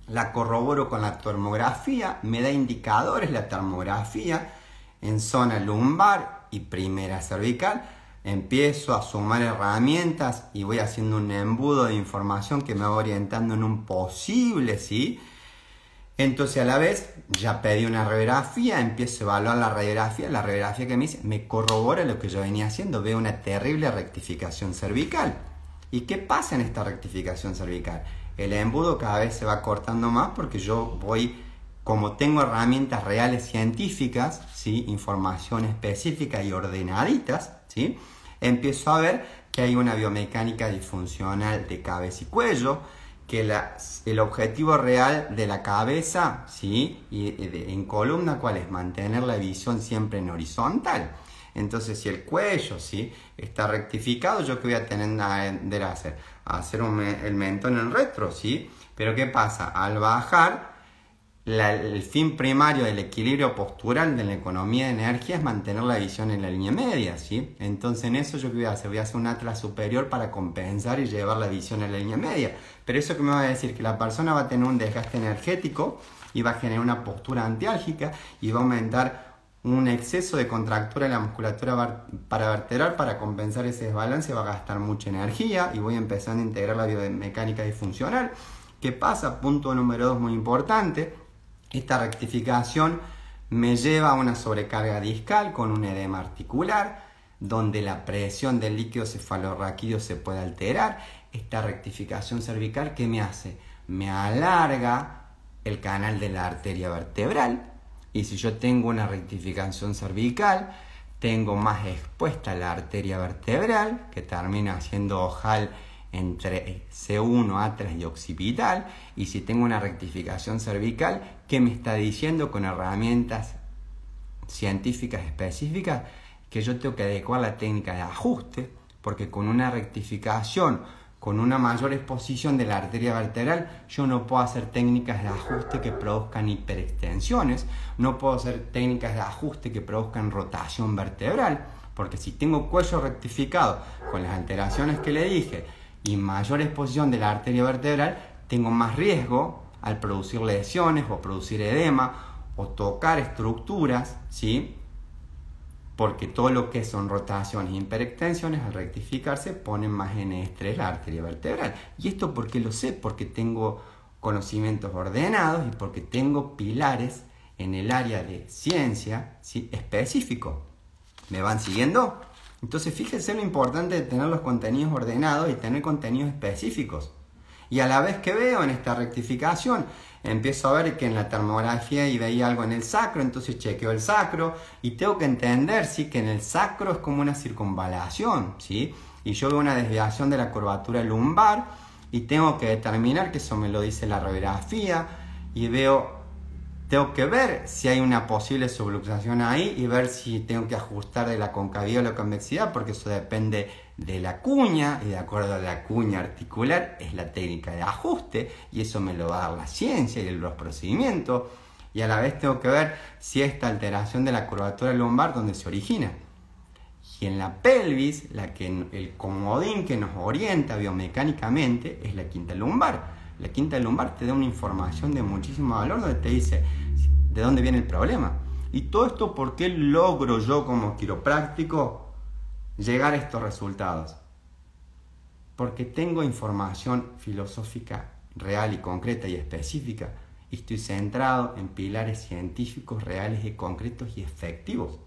la corroboro con la termografía, me da indicadores la termografía en zona lumbar y primera cervical, empiezo a sumar herramientas y voy haciendo un embudo de información que me va orientando en un posible, ¿sí? Entonces a la vez ya pedí una radiografía, empiezo a evaluar la radiografía, la radiografía que me hice me corrobora lo que yo venía haciendo, veo una terrible rectificación cervical. ¿Y qué pasa en esta rectificación cervical? El embudo cada vez se va cortando más porque yo voy, como tengo herramientas reales científicas, ¿sí? información específica y ordenaditas, ¿sí? Empiezo a ver que hay una biomecánica disfuncional de cabeza y cuello, que el objetivo real de la cabeza, ¿sí? Y en columna, ¿cuál es? Mantener la visión siempre en horizontal. Entonces, si el cuello, ¿sí? Está rectificado, ¿yo qué voy a tener a hacer? Hacer el mentón en retro, ¿sí? Pero ¿qué pasa? Al bajar, el fin primario del equilibrio postural de la economía de energía es mantener la visión en la línea media, ¿sí? Entonces en eso yo qué voy a hacer, voy a hacer un atlas superior para compensar y llevar la visión en la línea media. Pero eso que me va a decir que la persona va a tener un desgaste energético y va a generar una postura antiálgica y va a aumentar un exceso de contractura en la musculatura paravertebral para compensar ese desbalance va a gastar mucha energía y voy empezando a integrar la biomecánica disfuncional. ¿Qué pasa? Punto número dos muy importante esta rectificación me lleva a una sobrecarga discal con un edema articular, donde la presión del líquido cefalorraquídeo se puede alterar. Esta rectificación cervical, ¿qué me hace? Me alarga el canal de la arteria vertebral. Y si yo tengo una rectificación cervical, tengo más expuesta la arteria vertebral, que termina siendo ojal entre C1, atrás y occipital. Y si tengo una rectificación cervical, ¿qué me está diciendo con herramientas científicas específicas? Que yo tengo que adecuar la técnica de ajuste, porque con una rectificación, con una mayor exposición de la arteria vertebral, yo no puedo hacer técnicas de ajuste que produzcan hiperextensiones, no puedo hacer técnicas de ajuste que produzcan rotación vertebral, porque si tengo cuello rectificado con las alteraciones que le dije, y mayor exposición de la arteria vertebral, tengo más riesgo al producir lesiones o producir edema o tocar estructuras, ¿sí? Porque todo lo que son rotaciones e hiperextensiones al rectificarse ponen más en estrés la arteria vertebral. ¿Y esto porque lo sé? Porque tengo conocimientos ordenados y porque tengo pilares en el área de ciencia ¿sí? específico. ¿Me van siguiendo? Entonces fíjense lo importante de tener los contenidos ordenados y tener contenidos específicos. Y a la vez que veo en esta rectificación, empiezo a ver que en la termografía y veía algo en el sacro, entonces chequeo el sacro y tengo que entender ¿sí? que en el sacro es como una circunvalación, ¿sí? y yo veo una desviación de la curvatura lumbar y tengo que determinar que eso me lo dice la radiografía y veo tengo que ver si hay una posible subluxación ahí y ver si tengo que ajustar de la concavidad o la convexidad, porque eso depende de la cuña y de acuerdo a la cuña articular es la técnica de ajuste y eso me lo va a dar la ciencia y los procedimientos. Y a la vez tengo que ver si esta alteración de la curvatura lumbar donde se origina. Y en la pelvis, la que, el comodín que nos orienta biomecánicamente es la quinta lumbar. La quinta lumbar te da una información de muchísimo valor donde te dice de dónde viene el problema. Y todo esto, ¿por qué logro yo como quiropráctico llegar a estos resultados? Porque tengo información filosófica real y concreta y específica y estoy centrado en pilares científicos reales y concretos y efectivos.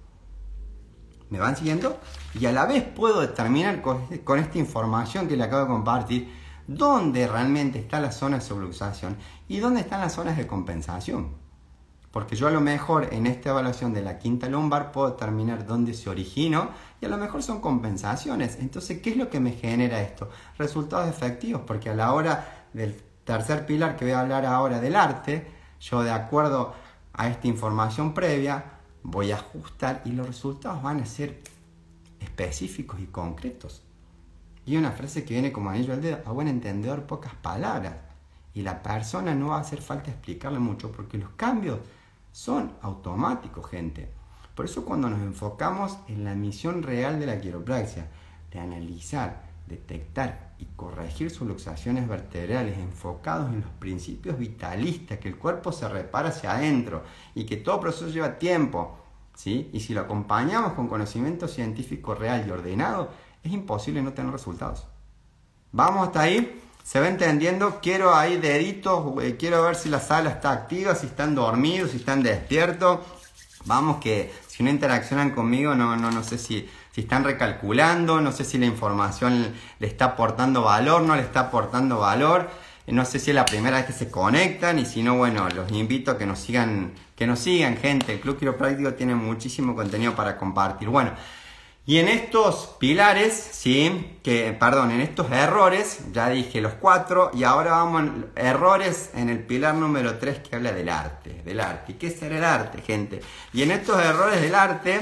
¿Me van siguiendo? Y a la vez puedo determinar con, esta información que le acabo de compartir dónde realmente está la zona de subluxación y dónde están las zonas de compensación. Porque yo a lo mejor en esta evaluación de la quinta lumbar puedo determinar dónde se originó y a lo mejor son compensaciones. Entonces, ¿qué es lo que me genera esto? Resultados efectivos, porque a la hora del tercer pilar que voy a hablar ahora del arte, yo de acuerdo a esta información previa voy a ajustar y los resultados van a ser específicos y concretos. Y una frase que viene como anillo al dedo, a buen entendedor pocas palabras. Y la persona no va a hacer falta explicarle mucho porque los cambios son automáticos, gente. Por eso cuando nos enfocamos en la misión real de la quiropraxia, de analizar, detectar y corregir sus luxaciones vertebrales enfocados en los principios vitalistas, que el cuerpo se repara hacia adentro y que todo proceso lleva tiempo, ¿sí? Y si lo acompañamos con conocimiento científico real y ordenado, es imposible no tener resultados. ¿Vamos hasta ahí? ¿Se va entendiendo? Quiero ahí deditos, eh, quiero ver si la sala está activa, si están dormidos, si están despiertos. Vamos que si no interaccionan conmigo, no, no, no sé si, si están recalculando, no sé si la información le está aportando valor, no le está aportando valor. No sé si es la primera vez que se conectan y si no, bueno, los invito a que nos sigan, que nos sigan, gente. El Club Quiropráctico tiene muchísimo contenido para compartir. Bueno, y en estos pilares, sí, que, perdón, en estos errores, ya dije los cuatro, y ahora vamos a errores en el pilar número tres que habla del arte, del arte. ¿Y qué es el arte, gente? Y en estos errores del arte,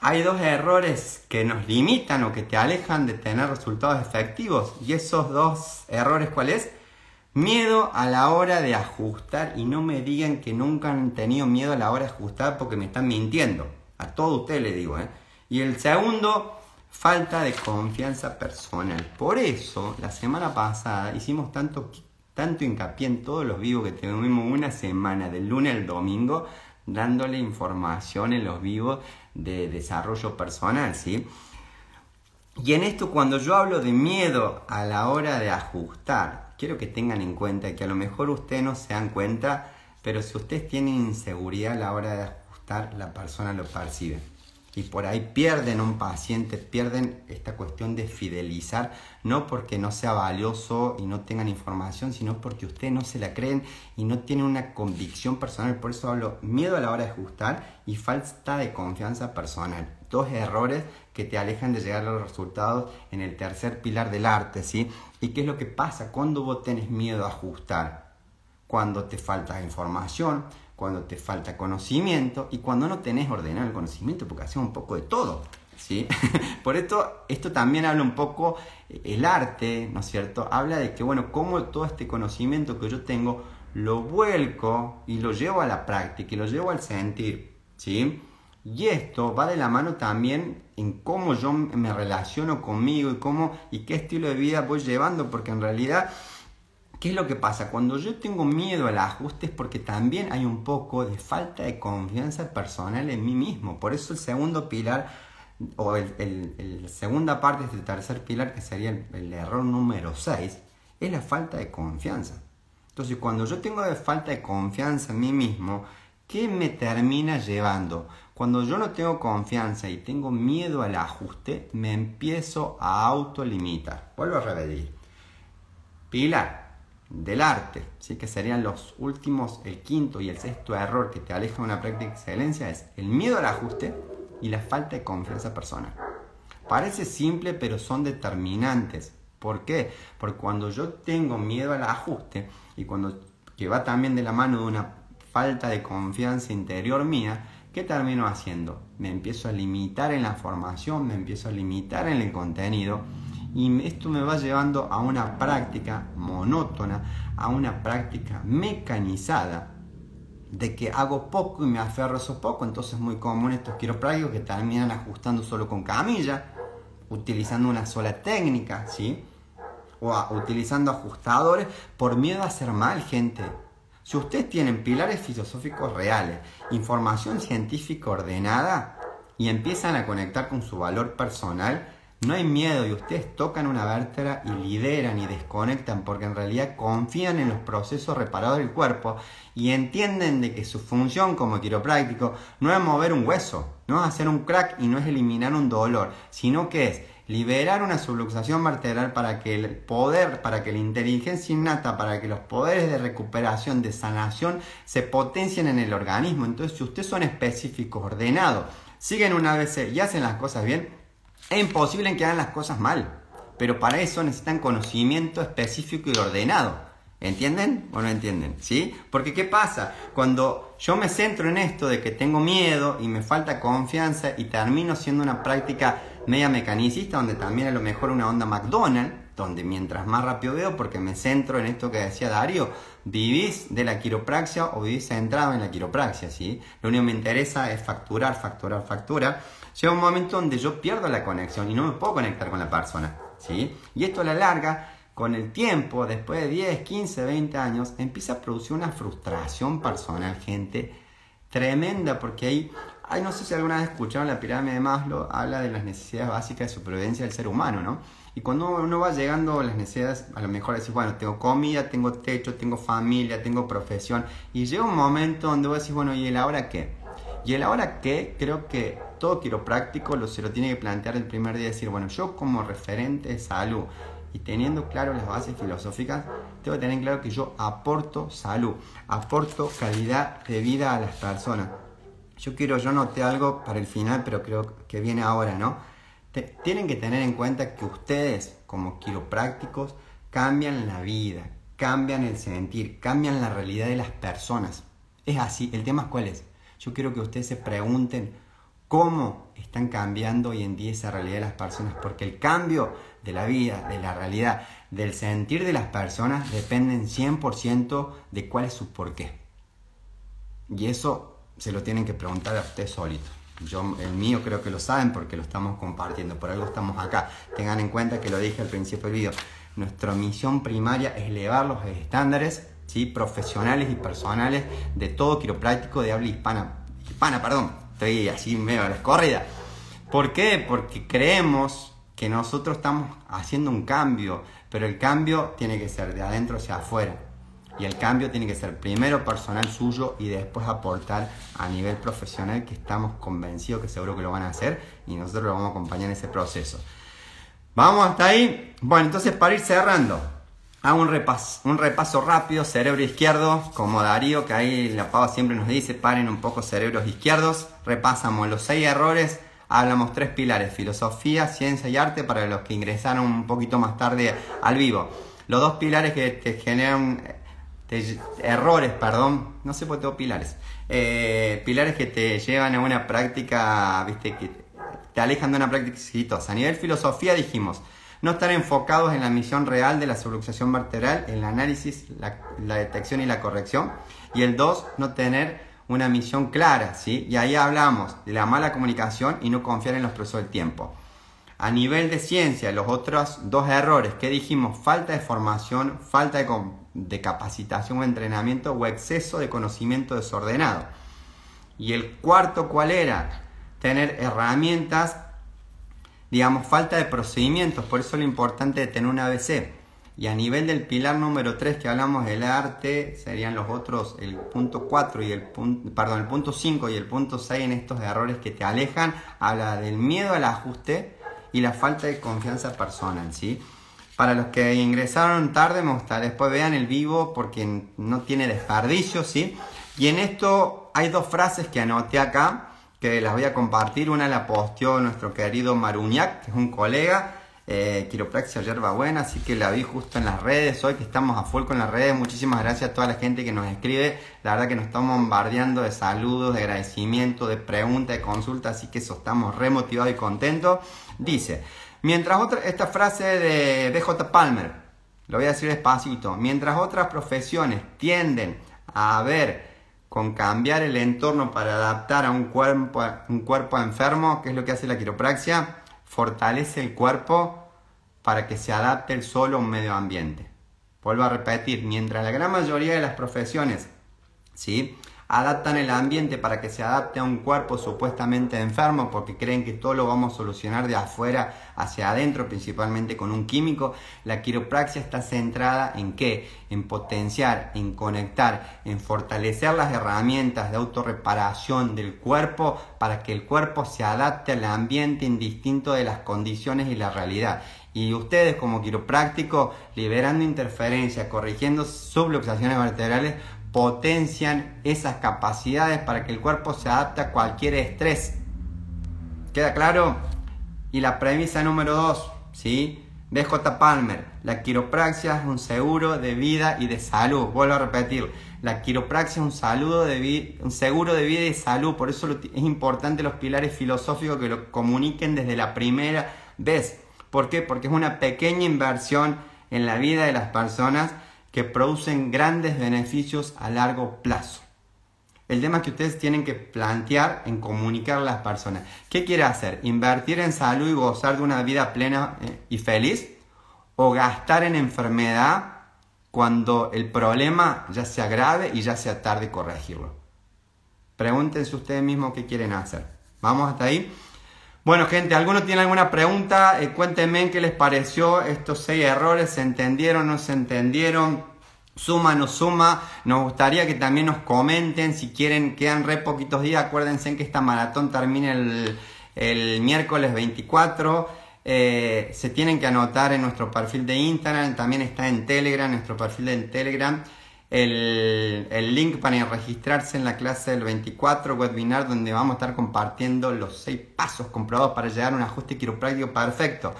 hay dos errores que nos limitan o que te alejan de tener resultados efectivos. Y esos dos errores, ¿cuál es? Miedo a la hora de ajustar y no me digan que nunca han tenido miedo a la hora de ajustar porque me están mintiendo. A todos ustedes les digo, ¿eh? Y el segundo, falta de confianza personal. Por eso, la semana pasada hicimos tanto, tanto hincapié en todos los vivos que tuvimos una semana, del lunes al domingo, dándole información en los vivos de desarrollo personal, ¿sí? Y en esto, cuando yo hablo de miedo a la hora de ajustar, quiero que tengan en cuenta que a lo mejor ustedes no se dan cuenta, pero si ustedes tienen inseguridad a la hora de ajustar, la persona lo percibe y por ahí pierden un paciente, pierden esta cuestión de fidelizar, no porque no sea valioso y no tengan información, sino porque ustedes no se la creen y no tienen una convicción personal. Por eso hablo miedo a la hora de ajustar y falta de confianza personal. Dos errores que te alejan de llegar a los resultados en el tercer pilar del arte, ¿sí? ¿Y qué es lo que pasa cuando vos tenés miedo a ajustar? Cuando te falta información, cuando te falta conocimiento y cuando no tenés ordenado el conocimiento, porque hacemos un poco de todo. ¿sí? [laughs] Por esto, esto también habla un poco, eh, el arte, ¿no es cierto? Habla de que, bueno, cómo todo este conocimiento que yo tengo lo vuelco y lo llevo a la práctica y lo llevo al sentir, ¿sí? Y esto va de la mano también en cómo yo me relaciono conmigo y cómo y qué estilo de vida voy llevando, porque en realidad ¿Qué es lo que pasa? Cuando yo tengo miedo al ajuste es porque también hay un poco de falta de confianza personal en mí mismo. Por eso el segundo pilar, o la segunda parte de este tercer pilar, que sería el, error número 6, es la falta de confianza. Entonces, cuando yo tengo falta de confianza en mí mismo, ¿qué me termina llevando? Cuando yo no tengo confianza y tengo miedo al ajuste, me empiezo a autolimitar. Vuelvo a repetir. Pilar, del arte, ¿sí? que serían los últimos, el quinto y el sexto error que te aleja de una práctica de excelencia, es el miedo al ajuste y la falta de confianza personal. Parece simple, pero son determinantes. ¿Por qué? Porque cuando yo tengo miedo al ajuste y cuando que va también de la mano de una falta de confianza interior mía, ¿qué termino haciendo? Me empiezo a limitar en la formación, me empiezo a limitar en el contenido y esto me va llevando a una práctica monótona, a una práctica mecanizada de que hago poco y me aferro a eso poco. Entonces es muy común estos quiroprácticos que terminan ajustando solo con camilla, utilizando una sola técnica, ¿sí? O utilizando ajustadores por miedo a hacer mal, gente. Si ustedes tienen pilares filosóficos reales, información científica ordenada y empiezan a conectar con su valor personal, no hay miedo y ustedes tocan una vértebra y lideran y desconectan porque en realidad confían en los procesos reparados del cuerpo y entienden de que su función como quiropráctico no es mover un hueso, no es hacer un crack y no es eliminar un dolor, sino que es liberar una subluxación vertebral para que el poder, para que la inteligencia innata, para que los poderes de recuperación, de sanación se potencien en el organismo. Entonces, si ustedes son específicos, ordenados, siguen una vez y hacen las cosas bien, es imposible que hagan las cosas mal, pero para eso necesitan conocimiento específico y ordenado. ¿Entienden o no entienden? ¿Sí? Porque ¿qué pasa? Cuando yo me centro en esto de que tengo miedo y me falta confianza y termino siendo una práctica media mecanicista, donde también a lo mejor una onda McDonald's, donde mientras más rápido veo, porque me centro en esto que decía Darío, vivís de la quiropraxia o vivís centrado en la quiropraxia, ¿sí? Lo único que me interesa es facturar, facturar, facturar llega un momento donde yo pierdo la conexión y no me puedo conectar con la persona. ¿sí? Y esto a la larga, con el tiempo, después de 10, 15, 20 años, empieza a producir una frustración personal, gente, tremenda, porque ahí, ay, no sé si alguna vez escucharon la pirámide de Maslow, habla de las necesidades básicas de supervivencia del ser humano, ¿no? Y cuando uno va llegando a las necesidades, a lo mejor decís, bueno, tengo comida, tengo techo, tengo familia, tengo profesión, y llega un momento donde vos decís, bueno, ¿y el ahora qué? Y el ahora qué, creo que todo quiropráctico lo, se lo tiene que plantear el primer día, decir, bueno, yo como referente de salud y teniendo claro las bases filosóficas, tengo que tener claro que yo aporto salud, aporto calidad de vida a las personas. Yo quiero, yo noté algo para el final, pero creo que viene ahora, ¿no? tienen que tener en cuenta que ustedes, como quiroprácticos, cambian la vida, cambian el sentir, cambian la realidad de las personas. Es así, el tema es cuál es. Yo quiero que ustedes se pregunten cómo están cambiando hoy en día esa realidad de las personas, porque el cambio de la vida, de la realidad, del sentir de las personas dependen 100% de cuál es su porqué. Y eso se lo tienen que preguntar a ustedes solitos. Yo, el mío creo que lo saben porque lo estamos compartiendo, por algo estamos acá. Tengan en cuenta que lo dije al principio del video. Nuestra misión primaria es elevar los estándares ¿sí? profesionales y personales de todo quiropráctico de habla hispana. Hispana, perdón, estoy así medio a la escorrida. ¿Por qué? Porque creemos que nosotros estamos haciendo un cambio, pero el cambio tiene que ser de adentro hacia afuera. Y el cambio tiene que ser primero personal suyo y después aportar a nivel profesional que estamos convencidos que seguro que lo van a hacer y nosotros lo vamos a acompañar en ese proceso. Vamos hasta ahí. Bueno, entonces para ir cerrando, hago un repaso, un repaso rápido, cerebro izquierdo, como Darío, que ahí la pava siempre nos dice, paren un poco cerebros izquierdos, repasamos los seis errores, hablamos tres pilares, filosofía, ciencia y arte, para los que ingresaron un poquito más tarde al vivo. Los dos pilares que te generan errores, perdón, no sé por qué tengo pilares, eh, pilares que te llevan a una práctica, viste, que te alejan de una práctica exitosa. A nivel filosofía dijimos, no estar enfocados en la misión real de la subluxación vertebral, el análisis, la, detección y la corrección. Y el 2, no tener una misión clara, ¿sí? Y ahí hablamos de la mala comunicación y no confiar en los procesos del tiempo. A nivel de ciencia, los otros dos errores que dijimos, falta de formación, falta de, de capacitación o entrenamiento o exceso de conocimiento desordenado. Y el cuarto, ¿cuál era? Tener herramientas digamos, falta de procedimientos, por eso lo importante de tener un ABC. Y a nivel del pilar número 3 que hablamos del arte, serían los otros, el punto 4 y el punto, perdón, el punto 5 y el punto 6 en estos errores que te alejan, habla del miedo al ajuste y la falta de confianza personal, ¿sí? Para los que ingresaron tarde, me gusta, después vean el vivo porque no tiene desperdicio, ¿sí? Y en esto hay dos frases que anoté acá, que las voy a compartir. Una la posteó nuestro querido Maruñac, que es un colega, eh, Quiropraxia Yerba Buena, así que la vi justo en las redes hoy, que estamos a full con las redes. Muchísimas gracias a toda la gente que nos escribe. La verdad que nos estamos bombardeando de saludos, de agradecimiento, de preguntas, de consultas, así que eso estamos remotivados y contentos. Dice, mientras otra, esta frase de BJ Palmer, lo voy a decir despacito, mientras otras profesiones tienden a ver con cambiar el entorno para adaptar a un cuerpo, un cuerpo enfermo, que es lo que hace la quiropraxia, fortalece el cuerpo para que se adapte el solo a un medio ambiente. Vuelvo a repetir, mientras la gran mayoría de las profesiones ¿sí? Adaptan el ambiente para que se adapte a un cuerpo supuestamente enfermo porque creen que todo lo vamos a solucionar de afuera hacia adentro, principalmente con un químico. La quiropraxia está centrada en qué? En potenciar, en conectar, en fortalecer las herramientas de autorreparación del cuerpo para que el cuerpo se adapte al ambiente indistinto de las condiciones y la realidad. Y ustedes como quiropráctico, liberando interferencia, corrigiendo subluxaciones vertebrales, potencian esas capacidades para que el cuerpo se adapte a cualquier estrés. ¿Queda claro? Y la premisa número 2, ¿sí? BJ Palmer, la quiropraxia es un seguro de vida y de salud. Vuelvo a repetir, la quiropraxia es un, saludo de un seguro de vida y de salud. Por eso es importante los pilares filosóficos que lo comuniquen desde la primera vez. ¿Por qué? Porque es una pequeña inversión en la vida de las personas que producen grandes beneficios a largo plazo. El tema que ustedes tienen que plantear en comunicar a las personas. ¿Qué quiere hacer? ¿Invertir en salud y gozar de una vida plena eh, y feliz? ¿O gastar en enfermedad cuando el problema ya sea grave y ya sea tarde corregirlo? Pregúntense ustedes mismos qué quieren hacer. ¿Vamos hasta ahí? Bueno, gente, ¿alguno tiene alguna pregunta? Eh, cuéntenme qué les pareció estos seis errores. ¿Se entendieron, no se entendieron? Suma, no suma. Nos gustaría que también nos comenten si quieren. Quedan re poquitos días. Acuérdense que esta maratón termina el, miércoles 24. Eh, se tienen que anotar en nuestro perfil de Instagram. También está en Telegram, nuestro perfil de Telegram el, link para registrarse en la clase del 24 webinar donde vamos a estar compartiendo los 6 pasos comprobados para llegar a un ajuste quiropráctico perfecto.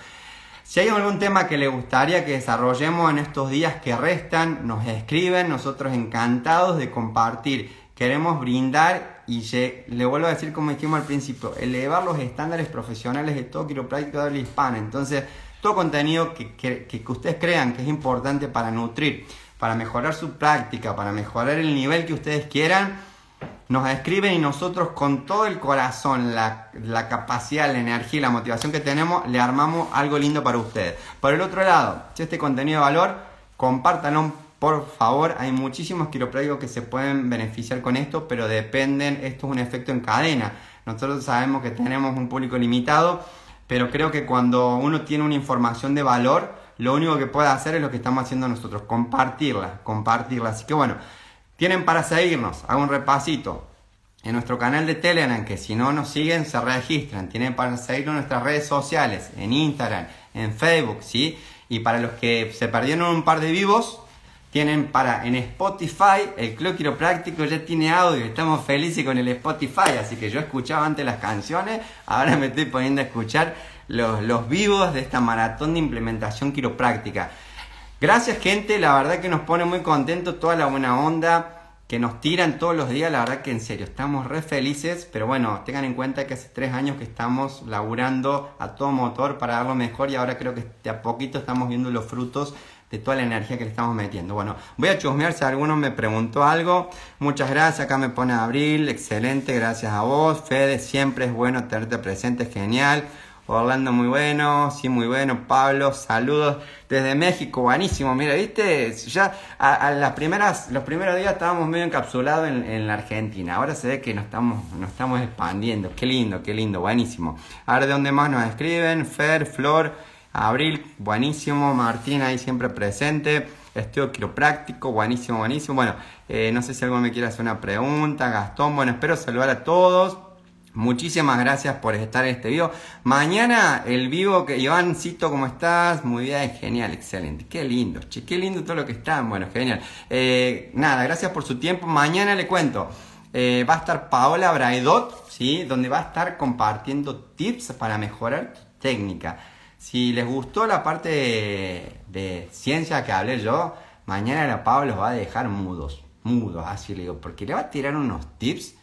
Si hay algún tema que le gustaría que desarrollemos en estos días que restan, nos escriben, nosotros encantados de compartir. Queremos brindar y le vuelvo a decir como dijimos al principio, elevar los estándares profesionales de todo quiropráctico de hispana. Entonces, todo contenido que, que ustedes crean que es importante para nutrir para mejorar su práctica, para mejorar el nivel que ustedes quieran, nos escriben y nosotros con todo el corazón, la, capacidad, la energía y la motivación que tenemos, le armamos algo lindo para ustedes. Por el otro lado, si este contenido de valor, compártanlo por favor. Hay muchísimos quiroprácticos que se pueden beneficiar con esto, pero dependen, esto es un efecto en cadena. Nosotros sabemos que tenemos un público limitado, pero creo que cuando uno tiene una información de valor, lo único que puede hacer es lo que estamos haciendo nosotros, compartirla, compartirla. Así que bueno, tienen para seguirnos, hago un repasito. En nuestro canal de Telegram, que si no nos siguen, se registran. Tienen para seguirnos en nuestras redes sociales, en Instagram, en Facebook, ¿sí? Y para los que se perdieron un par de vivos, tienen para en Spotify, el Club Quiropráctico ya tiene audio, estamos felices con el Spotify, así que yo escuchaba antes las canciones, ahora me estoy poniendo a escuchar los, vivos de esta maratón de implementación quiropráctica. Gracias gente, la verdad que nos pone muy contentos toda la buena onda que nos tiran todos los días, la verdad que en serio, estamos re felices, pero bueno, tengan en cuenta que hace tres años que estamos laburando a todo motor para dar mejor y ahora creo que de a poquito estamos viendo los frutos de toda la energía que le estamos metiendo. Bueno, voy a chusmear si alguno me preguntó algo. Muchas gracias, acá me pone Abril, excelente, gracias a vos. Fede, siempre es bueno tenerte presente, genial. Orlando muy bueno, sí muy bueno, Pablo, saludos desde México, buenísimo, mira, viste, ya a, las primeras, los primeros días estábamos medio encapsulados en, la Argentina, ahora se ve que nos estamos, nos estamos expandiendo, qué lindo, qué lindo, buenísimo. Ahora de dónde más nos escriben, Fer, Flor, Abril, buenísimo, Martín ahí siempre presente, estudio quiropráctico, buenísimo, buenísimo, bueno, eh, no sé si alguno me quiere hacer una pregunta, Gastón, bueno, espero saludar a todos. Muchísimas gracias por estar en este video. Mañana el vivo que Ivancito, ¿cómo estás? Muy bien, genial, excelente. Qué lindo, qué lindo todo lo que están. Bueno, genial. Eh, nada, gracias por su tiempo. Mañana le cuento. Eh, va a estar Paola Braidot, ¿sí? Donde va a estar compartiendo tips para mejorar tu técnica. Si les gustó la parte de, de ciencia que hablé yo, mañana la Paola los va a dejar mudos. Mudos, así le digo. Porque le va a tirar unos tips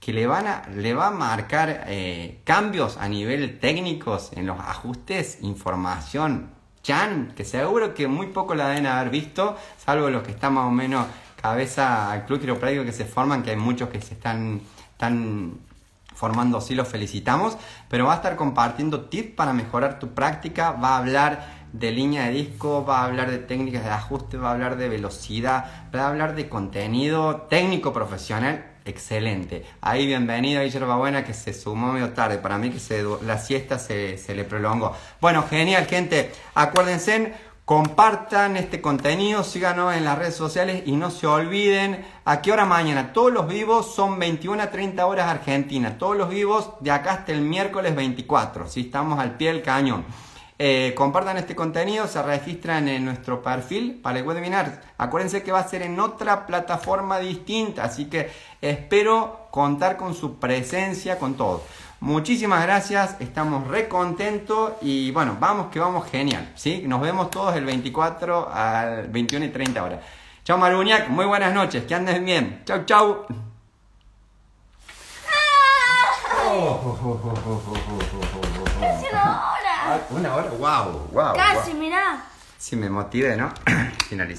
que le, van a, le va a marcar eh, cambios a nivel técnicos en los ajustes, información, chan, que seguro que muy poco la deben haber visto, salvo los que están más o menos cabeza al club quiropráctico que se forman, que hay muchos que se están, están formando así, los felicitamos, pero va a estar compartiendo tips para mejorar tu práctica, va a hablar de línea de disco, va a hablar de técnicas de ajuste, va a hablar de velocidad, va a hablar de contenido técnico profesional excelente. Ahí bienvenido, ahí Buena que se sumó medio tarde. Para mí que se, la siesta se, se le prolongó. Bueno, genial, gente. Acuérdense, compartan este contenido, síganos en las redes sociales y no se olviden a qué hora mañana. Todos los vivos son 21 a 30 horas Argentina. Todos los vivos de acá hasta el miércoles 24. Si estamos al pie del cañón. Eh, compartan este contenido, se registran en nuestro perfil para el webinar. Acuérdense que va a ser en otra plataforma distinta, así que espero contar con su presencia, con todo. Muchísimas gracias, estamos re contentos y bueno, vamos que vamos genial, ¿sí? Nos vemos todos el 24 al 21 y 30 horas. Chao Maruñac, muy buenas noches, que anden bien. Chau, una hora, wow, wow.
Casi, mirá.
Si me motive, ¿no? [clears throat] Finalizar.